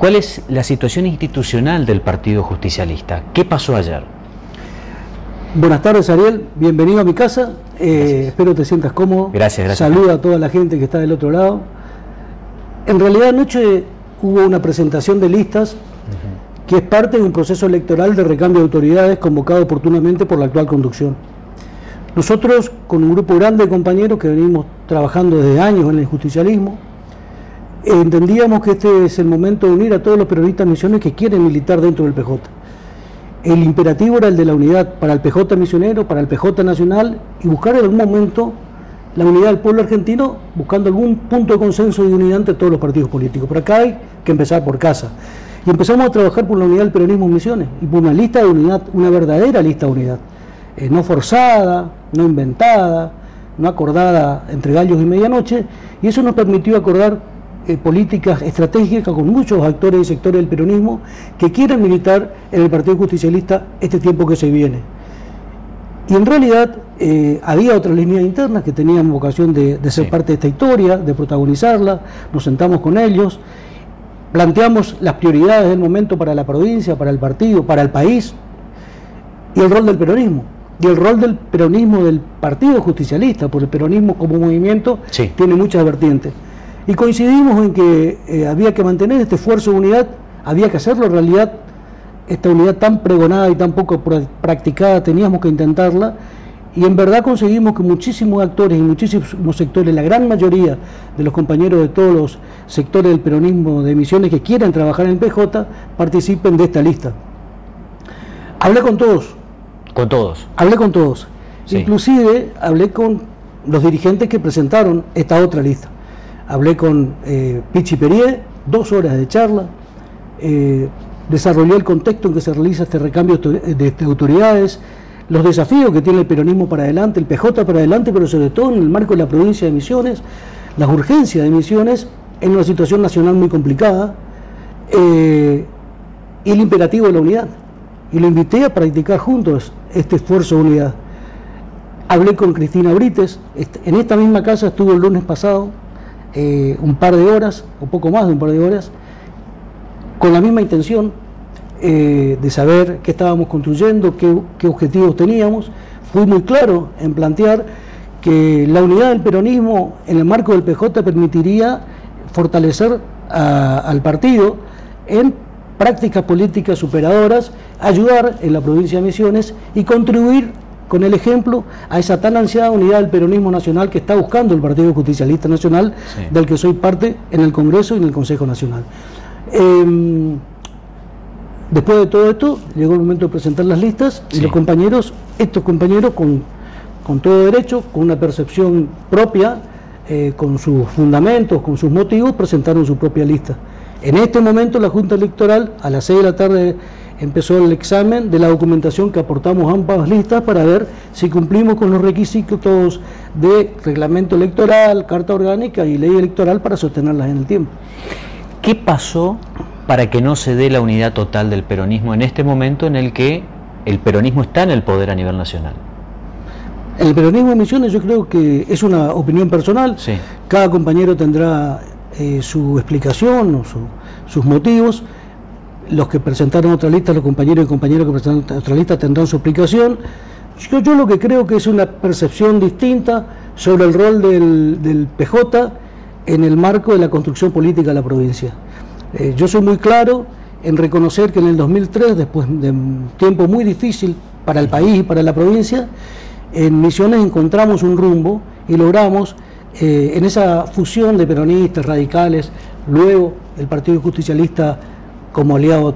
¿Cuál es la situación institucional del Partido Justicialista? ¿Qué pasó ayer? Buenas tardes, Ariel. Bienvenido a mi casa. Eh, espero te sientas cómodo. Gracias, gracias. Saluda a toda la gente que está del otro lado. En realidad anoche hubo una presentación de listas que es parte de un proceso electoral de recambio de autoridades convocado oportunamente por la actual conducción. Nosotros, con un grupo grande de compañeros que venimos trabajando desde años en el justicialismo, entendíamos que este es el momento de unir a todos los peronistas misiones que quieren militar dentro del PJ. El imperativo era el de la unidad para el PJ misionero, para el PJ nacional y buscar en algún momento la unidad del pueblo argentino buscando algún punto de consenso y unidad entre todos los partidos políticos. Pero acá hay que empezar por casa. Y empezamos a trabajar por la unidad del peronismo en misiones y por una lista de unidad, una verdadera lista de unidad. Eh, no forzada, no inventada, no acordada entre gallos y medianoche, y eso nos permitió acordar eh, políticas estratégicas con muchos actores y sectores del peronismo que quieren militar en el Partido Justicialista este tiempo que se viene. Y en realidad eh, había otras líneas internas que tenían vocación de, ser parte de esta historia, de protagonizarla, nos sentamos con ellos, planteamos las prioridades del momento para la provincia, para el partido, para el país, y el rol del peronismo y el rol del peronismo del Partido Justicialista, porque el peronismo como movimiento tiene muchas vertientes. Y coincidimos en que eh, había que mantener este esfuerzo de unidad, había que hacerlo en realidad, esta unidad tan pregonada y tan poco practicada, teníamos que intentarla, y en verdad conseguimos que muchísimos actores y muchísimos sectores, la gran mayoría de los compañeros de todos los sectores del peronismo de misiones que quieran trabajar en el PJ, participen de esta lista. Hablé con todos, con todos. Hablé con todos. Inclusive hablé con los dirigentes que presentaron esta otra lista. Hablé con eh, Pichi Perier, dos horas de charla, eh, desarrollé el contexto en que se realiza este recambio de, autoridades, los desafíos que tiene el peronismo para adelante, el PJ para adelante, pero sobre todo en el marco de la provincia de Misiones, las urgencias de Misiones en una situación nacional muy complicada eh, y el imperativo de la unidad y lo invité a practicar juntos este esfuerzo de unidad. Hablé con Cristina Brites, en esta misma casa estuvo el lunes pasado, eh, un par de horas, o poco más de un par de horas, con la misma intención eh, de saber qué estábamos construyendo, qué, objetivos teníamos. Fui muy claro en plantear que la unidad del peronismo en el marco del PJ permitiría fortalecer al partido en prácticas políticas superadoras, ayudar en la provincia de Misiones y contribuir con el ejemplo a esa tan ansiada unidad del peronismo nacional que está buscando el Partido Justicialista Nacional, del que soy parte en el Congreso y en el Consejo Nacional. Em, después de todo esto, llegó el momento de presentar las listas y los compañeros, estos compañeros con, con todo derecho, con una percepción propia, eh, con sus fundamentos, con sus motivos, presentaron su propia lista. En este momento la Junta Electoral a las 6 de la tarde empezó el examen de la documentación que aportamos ambas listas para ver si cumplimos con los requisitos de reglamento electoral, carta orgánica y ley electoral para sostenerlas en el tiempo. ¿Qué pasó para que no se dé la unidad total del peronismo en este momento en el que el peronismo está en el poder a nivel nacional? El peronismo de Misiones yo creo que es una opinión personal. Cada compañero tendrá eh, su explicación o sus motivos. Los que presentaron otra lista, los compañeros y compañeras que presentaron otra lista tendrán su explicación. Yo, yo lo que creo que es una percepción distinta sobre el rol del, PJ en el marco de la construcción política de la provincia. Eh, yo soy muy claro en reconocer que en el 2003, después de un tiempo muy difícil para el país y para la provincia, en Misiones encontramos un rumbo y logramos eh, en esa fusión de peronistas, radicales, luego el Partido Justicialista como aliado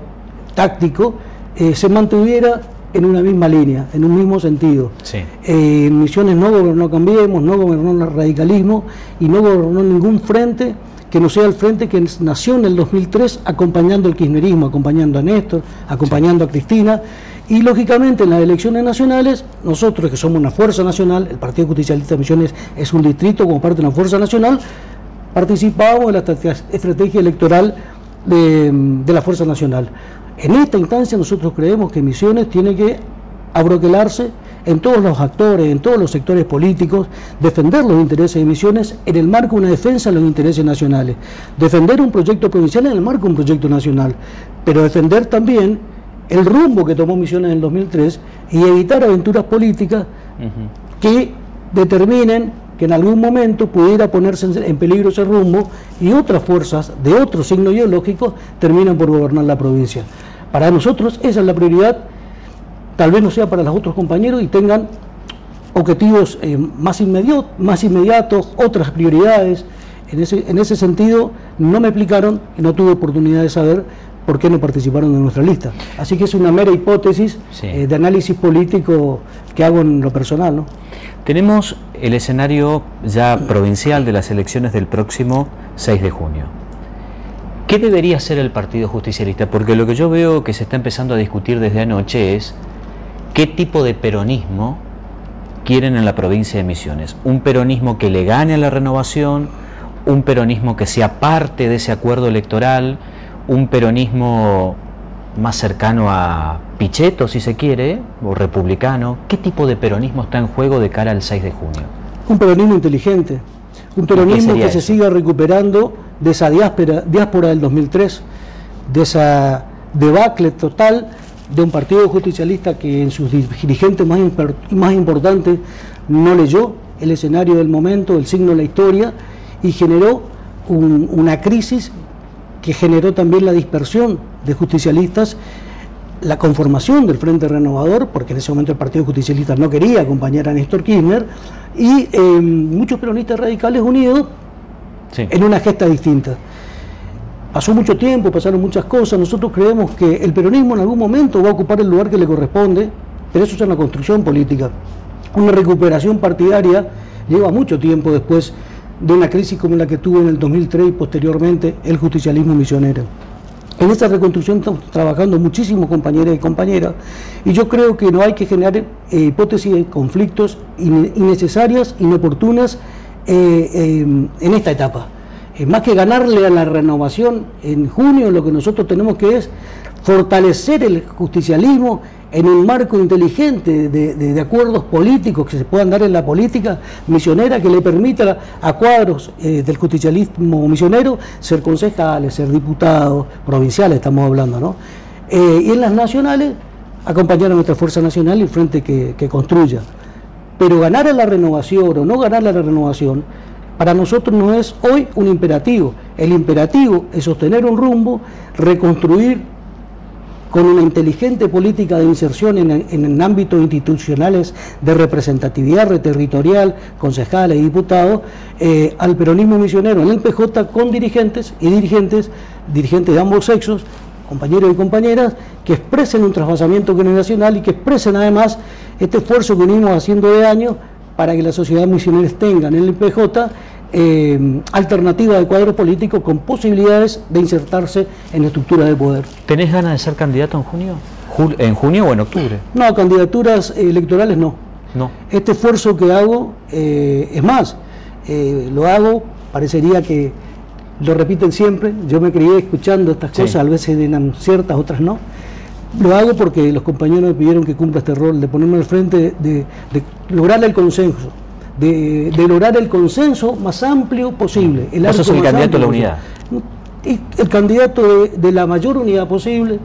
táctico, eh, se mantuviera en una misma línea, en un mismo sentido. Eh, en Misiones no gobernó Cambiemos, no gobernó el radicalismo y no gobernó ningún frente que no sea el frente que nació en el 2003 acompañando el kirchnerismo, acompañando a Néstor, acompañando a Cristina. Y lógicamente en las elecciones nacionales, nosotros que somos una fuerza nacional, el Partido Justicialista de Misiones es un distrito como parte de una fuerza nacional, participamos en la estrategia electoral de, la Fuerza Nacional. En esta instancia nosotros creemos que Misiones tiene que abroquelarse en todos los actores, en todos los sectores políticos, defender los intereses de Misiones en el marco de una defensa de los intereses nacionales, defender un proyecto provincial en el marco de un proyecto nacional, pero defender también el rumbo que tomó Misiones en el 2003 y evitar aventuras políticas que determinen que en algún momento pudiera ponerse en peligro ese rumbo y otras fuerzas de otro signo ideológico terminan por gobernar la provincia. Para nosotros esa es la prioridad, tal vez no sea para los otros compañeros y tengan objetivos eh, más, más inmediatos, otras prioridades. En ese, en ese sentido, no me explicaron y no tuve oportunidad de saber por qué no participaron en nuestra lista. Así que es una mera hipótesis eh, de análisis político que hago en lo personal. ¿no? Tenemos el escenario ya provincial de las elecciones del próximo 6 de junio. ¿Qué debería hacer el Partido Justicialista? Porque lo que yo veo que se está empezando a discutir desde anoche es qué tipo de peronismo quieren en la provincia de Misiones. Un peronismo que le gane a la renovación, un peronismo que sea parte de ese acuerdo electoral, un peronismo más cercano a Pichetto, si se quiere, o republicano. ¿Qué tipo de peronismo está en juego de cara al 6 de junio? Un peronismo inteligente, un peronismo que se siga recuperando de esa diáspora, diáspora del 2003, de esa debacle total de un partido justicialista que en sus dirigentes más, más importantes no leyó el escenario del momento, el signo de la historia y generó una crisis que generó también la dispersión de justicialistas, la conformación del Frente Renovador, porque en ese momento el Partido Justicialista no quería acompañar a Néstor Kirchner, y eh, muchos peronistas radicales unidos en una gesta distinta. Pasó mucho tiempo, pasaron muchas cosas, nosotros creemos que el peronismo en algún momento va a ocupar el lugar que le corresponde, pero eso es una construcción política. Una recuperación partidaria lleva mucho tiempo después de una crisis como la que tuvo en el 2003 y posteriormente el justicialismo misionero. En esta reconstrucción estamos trabajando muchísimos compañeros y compañeras y yo creo que no hay que generar eh, hipótesis de conflictos innecesarias, inoportunas eh, eh, en esta etapa. más que ganarle a la renovación en junio, lo que nosotros tenemos que es fortalecer el justicialismo en un marco inteligente de, acuerdos políticos que se puedan dar en la política misionera que le permita a cuadros eh, del justicialismo misionero ser concejales, ser diputados, provinciales estamos hablando, ¿no? Eh, y en las nacionales acompañar a nuestra Fuerza Nacional y el frente que, que construya. Pero ganar a la renovación o no ganar a la renovación, para nosotros no es hoy un imperativo. El imperativo es sostener un rumbo, reconstruir con una inteligente política de inserción en, en, ámbitos institucionales de representatividad territorial, concejales y diputados, eh, al peronismo misionero en el PJ con dirigentes y dirigentes, dirigentes de ambos sexos, compañeros y compañeras, que expresen un trasvasamiento generacional y que expresen además este esfuerzo que venimos haciendo de años para que la sociedad misionera tenga en el PJ eh, alternativa de cuadro político con posibilidades de insertarse en la estructura de poder. ¿Tenés ganas de ser candidato en junio? ¿En junio o en octubre? No, candidaturas electorales no. No. Este esfuerzo que hago, eh, es más, eh, lo hago, parecería que lo repiten siempre, yo me crié escuchando estas cosas, a veces eran ciertas, otras no. Lo hago porque los compañeros me pidieron que cumpla este rol, de ponerme al frente, de lograr el consenso de, lograr el consenso más amplio posible. El Eso es el candidato de la unidad. el candidato de, la mayor unidad posible.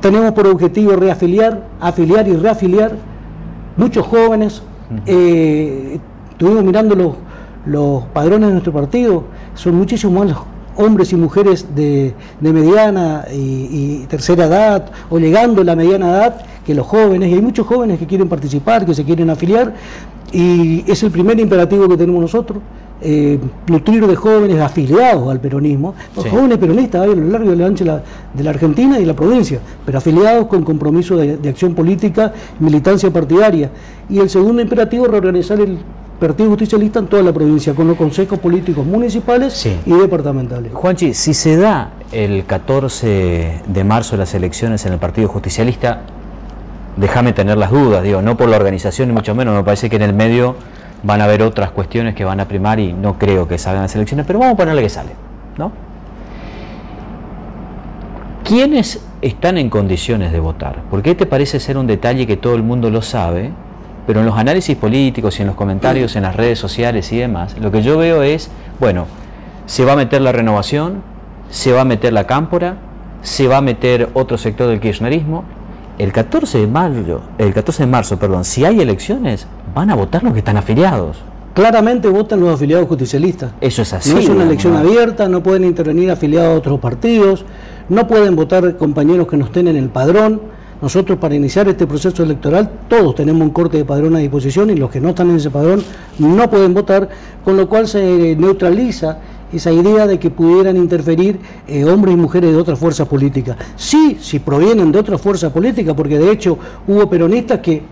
Tenemos por objetivo reafiliar, afiliar y reafiliar muchos jóvenes. Eh, estuvimos mirando los, los padrones de nuestro partido, son muchísimos más hombres y mujeres de, mediana y, tercera edad, o llegando a la mediana edad, que los jóvenes, y hay muchos jóvenes que quieren participar, que se quieren afiliar, y es el primer imperativo que tenemos nosotros, eh, nutrir de jóvenes afiliados al peronismo, jóvenes peronistas hay a lo largo y a lo ancho de la, Argentina y la provincia, pero afiliados con compromiso de, acción política, militancia partidaria. Y el segundo imperativo, reorganizar el Partido Justicialista en toda la provincia, con los consejos políticos municipales y departamentales. Juanchi, si se da el 14 de marzo las elecciones en el Partido Justicialista, déjame tener las dudas, digo, no por la organización ni mucho menos, me parece que en el medio van a haber otras cuestiones que van a primar y no creo que salgan las elecciones, pero vamos a ponerle que sale, ¿no? ¿Quiénes están en condiciones de votar. Porque este parece ser un detalle que todo el mundo lo sabe, pero en los análisis políticos y en los comentarios en las redes sociales y demás, lo que yo veo es, bueno, se va a meter la renovación, se va a meter la cámpora, se va a meter otro sector del kirchnerismo. El 14 de mayo, el 14 de marzo, perdón, si hay elecciones, van a votar los que están afiliados. Claramente votan los afiliados justicialistas. Eso es así. No es una elección abierta, no pueden intervenir afiliados a otros partidos, no pueden votar compañeros que no estén en el padrón. Nosotros para iniciar este proceso electoral todos tenemos un corte de padrón a disposición y los que no están en ese padrón no pueden votar, con lo cual se neutraliza esa idea de que pudieran interferir eh, hombres y mujeres de otras fuerzas políticas. Sí, si provienen de otras fuerzas políticas, porque de hecho hubo peronistas que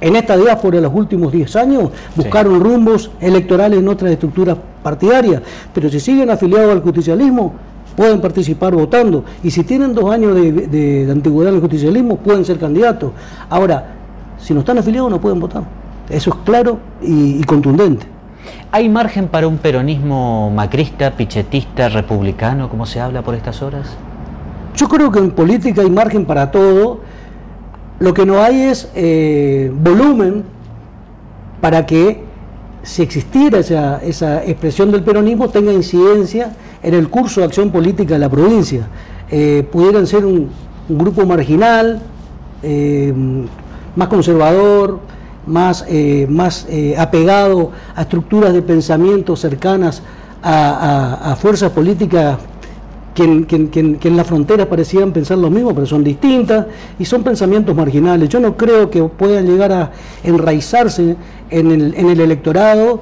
en esta diáspora de los últimos 10 años buscaron rumbos electorales en otras estructuras partidarias, pero si siguen afiliados al justicialismo, pueden participar votando. Y si tienen dos años de, antigüedad en el justicialismo, pueden ser candidatos. Ahora, si no están afiliados, no pueden votar. Eso es claro y contundente. ¿Hay margen para un peronismo macrista, pichetista, republicano, como se habla por estas horas? Yo creo que en política hay margen para todo. Lo que no hay es eh, volumen para que si existiera esa, expresión del peronismo tenga incidencia en el curso de acción política de la provincia. Eh, pudieran ser un, grupo marginal, eh, más conservador, más, eh, más eh, apegado a estructuras de pensamiento cercanas a, fuerzas políticas que en, la frontera parecían pensar lo mismo, pero son distintas y son pensamientos marginales. Yo no creo que puedan llegar a enraizarse en el, en el electorado,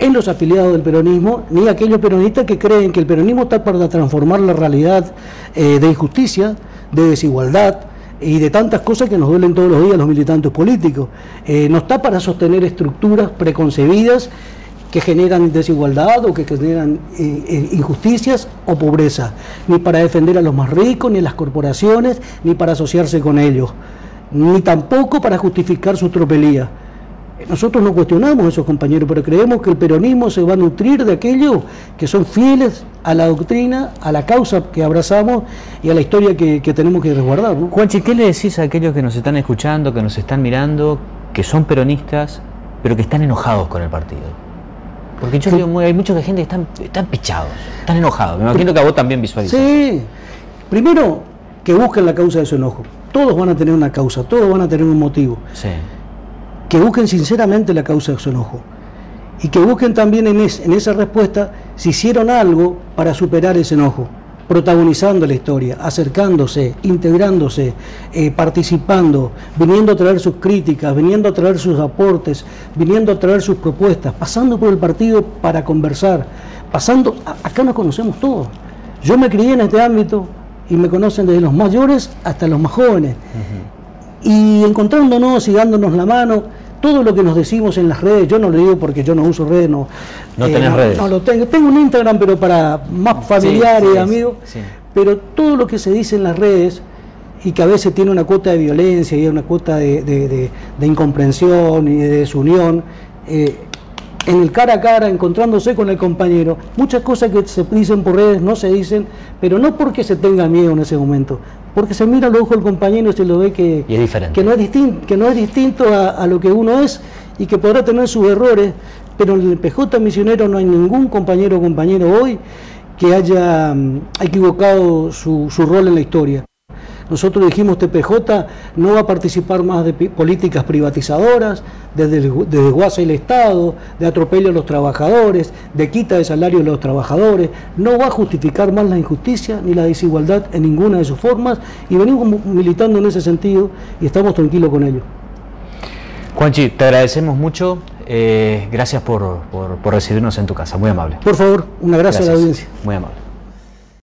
en los afiliados del peronismo, ni aquellos peronistas que creen que el peronismo está para transformar la realidad eh, de injusticia, de desigualdad, y de tantas cosas que nos duelen todos los días los militantes políticos. Eh, no está para sostener estructuras preconcebidas que generan desigualdad o que generan eh, eh, injusticias o pobreza, ni para defender a los más ricos, ni a las corporaciones, ni para asociarse con ellos, ni tampoco para justificar su tropelía. Nosotros no cuestionamos eso, compañeros, pero creemos que el peronismo se va a nutrir de aquellos que son fieles a la doctrina, a la causa que abrazamos y a la historia que, tenemos que resguardar. ¿no? Juanchi, ¿qué le decís a aquellos que nos están escuchando, que nos están mirando, que son peronistas, pero que están enojados con el partido? Porque yo digo, hay mucha gente que están, están pichados, están enojados. Me imagino que a vos también visualizás. Sí, primero que busquen la causa de su enojo. Todos van a tener una causa, todos van a tener un motivo. Sí que busquen sinceramente la causa de su enojo y que busquen también en, esa respuesta si hicieron algo para superar ese enojo, protagonizando la historia, acercándose, integrándose, eh, participando, viniendo a traer sus críticas, viniendo a traer sus aportes, viniendo a traer sus propuestas, pasando por el partido para conversar, pasando, acá nos conocemos todos. Yo me crié en este ámbito y me conocen desde los mayores hasta los más jóvenes. Y encontrándonos y dándonos la mano, todo lo que nos decimos en las redes, yo no lo digo porque yo no uso redes, no. No eh, redes. No, lo tengo. Tengo un Instagram, pero para más familiares y amigos. Pero todo lo que se dice en las redes y que a veces tiene una cuota de violencia y una cuota de, incomprensión y de desunión, eh, en el cara a cara, encontrándose con el compañero, muchas cosas que se dicen por redes no se dicen, pero no porque se tenga miedo en ese momento, porque se mira al ojo del compañero y se lo ve que, que no es distinto, que no es distinto a, lo que uno es y que podrá tener sus errores, pero en el PJ misionero no hay ningún compañero o compañero hoy que haya mm, equivocado su, su rol en la historia. Nosotros dijimos TPJ no va a participar más de políticas privatizadoras, desde, y el Estado, de atropello a los trabajadores, de quita de salario de los trabajadores, no va a justificar más la injusticia ni la desigualdad en ninguna de sus formas y venimos militando en ese sentido y estamos tranquilos con ello. Juanchi, te agradecemos mucho. Eh, gracias por, recibirnos en tu casa, muy amable. Por favor, un abrazo a la audiencia. Muy amable.